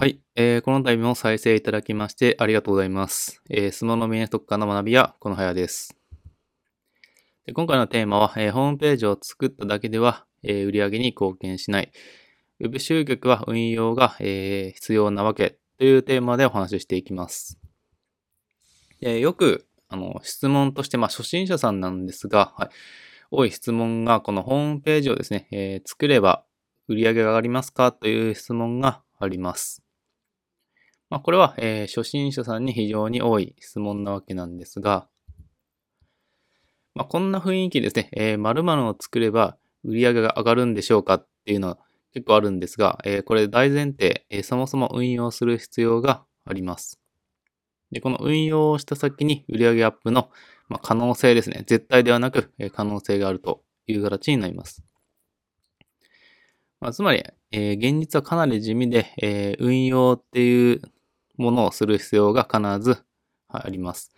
はい、えー、この度も再生いただきましてありがとうございます。えー、スマホのビジネス特化の学びやこの早です。で今回のテーマは、えー、ホームページを作っただけでは、えー、売上に貢献しない。ウェブ集客は運用が、えー、必要なわけというテーマでお話ししていきます。でよくあの質問として、まあ、初心者さんなんですが、はい、多い質問がこのホームページをですね、えー、作れば売り上げが上がりますか？という質問があります。まあ、これは、えー、初心者さんに非常に多い質問なわけなんですが、まあ、こんな雰囲気ですね、えー、〇〇を作れば売り上げが上がるんでしょうかっていうのは結構あるんですが、えー、これ大前提、えー、そもそも運用する必要があります。で、この運用をした先に売上アップの、まあ、可能性ですね。絶対ではなく、えー、可能性があるという形になります。まあ、つまり、えー、現実はかなり地味で、えー、運用っていうものをする必要が必ずあります。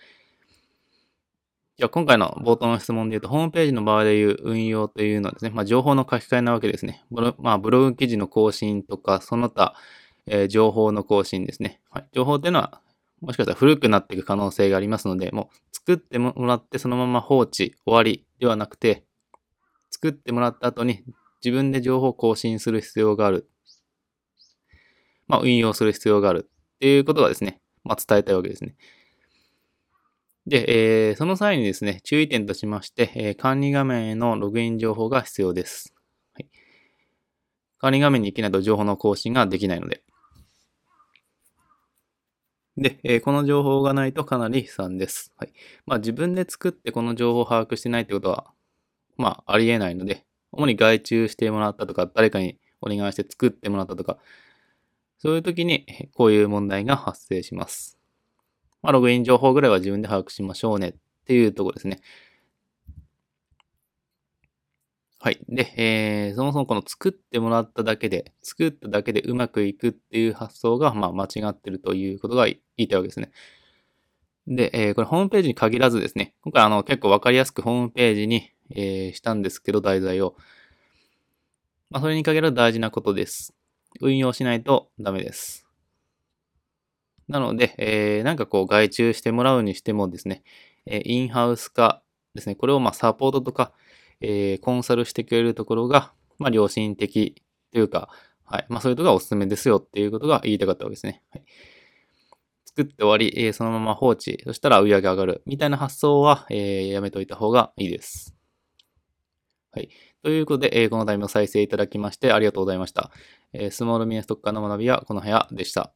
じゃあ今回の冒頭の質問で言うと、ホームページの場合でいう運用というのはですね、まあ、情報の書き換えなわけですね。ブロ,、まあ、ブログ記事の更新とか、その他、えー、情報の更新ですね。はい、情報っていうのは、もしかしたら古くなっていく可能性がありますので、もう作ってもらってそのまま放置、終わりではなくて、作ってもらった後に自分で情報を更新する必要がある。まあ、運用する必要がある。っていうことがですね、まあ、伝えたいわけですね。で、えー、その際にですね、注意点としまして、えー、管理画面へのログイン情報が必要です。はい、管理画面に行けないと情報の更新ができないので。で、えー、この情報がないとかなり悲惨です。はい。まあ自分で作ってこの情報を把握してないってことは、まあありえないので、主に外注してもらったとか、誰かにお願いして作ってもらったとか、そういう時に こういう問題が発生します。まあ、ログイン情報ぐらいは自分で把握しましょうねっていうところですね。はい。で、えー、そもそもこの作ってもらっただけで、作っただけでうまくいくっていう発想が、まあ、間違ってるということが言いたいわけですね。で、えー、これホームページに限らずですね、今回あの結構わかりやすくホームページに、えー、したんですけど、題材を。まあ、それに限らず大事なことです。運用しないとダメです。なので、えー、なんかこう外注してもらうにしてもですね、えインハウス化ですね、これをまあサポートとか、えー、コンサルしてくれるところが、まあ良心的というか、はい。まあそういうところがおすすめですよっていうことが言いたかったわけですね。はい、作って終わり、えー、そのまま放置、そしたら売り上げ上がるみたいな発想は、えー、やめといた方がいいです。はい。ということで、えー、このタイム再生いただきましてありがとうございました。えー、スモールミネストッカーの学びはこの部屋でした。